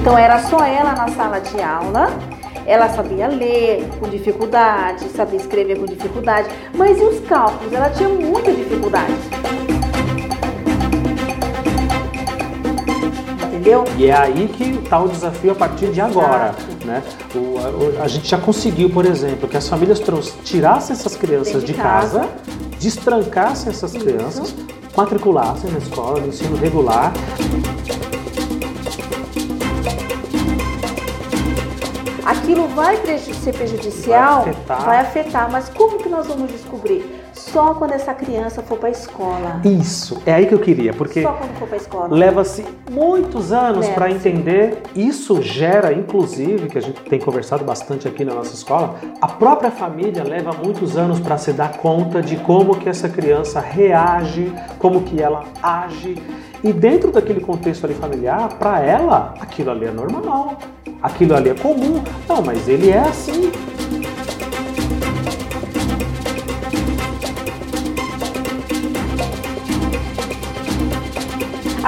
Então era só ela na sala de aula. Ela sabia ler com dificuldade, sabia escrever com dificuldade, mas e os cálculos? Ela tinha muita dificuldade. Entendeu? E é aí que está o desafio a partir de agora. Né? O, a, a, gente já conseguiu, por exemplo, que as famílias tirassem essas crianças de, de casa, casa, destrancassem essas Isso. crianças, matriculassem na escola, no ensino regular. aquilo vai ser prejudicial, vai afetar. vai afetar. Mas como que nós vamos descobrir? Só quando essa criança for para a escola. Isso, é aí que eu queria, porque Só quando for para a escola. Leva-se muitos anos para entender. Isso gera, inclusive, que a gente tem conversado bastante aqui na nossa escola, a própria família leva muitos anos para se dar conta de como que essa criança reage, como que ela age. E dentro daquele contexto ali familiar, para ela, aquilo ali é normal, aquilo ali é comum. Não, mas ele é assim.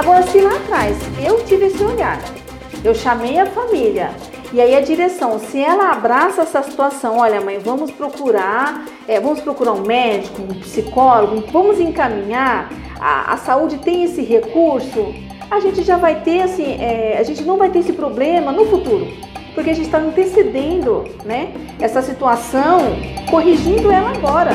Agora, se lá atrás eu tive esse olhar, eu chamei a família, e aí a direção, se ela abraça essa situação, olha mãe, vamos procurar, é, vamos procurar um médico, um psicólogo, vamos encaminhar, a, a saúde tem esse recurso, a gente já vai ter assim, é, a gente não vai ter esse problema no futuro, porque a gente está antecedendo, né, essa situação, corrigindo ela agora.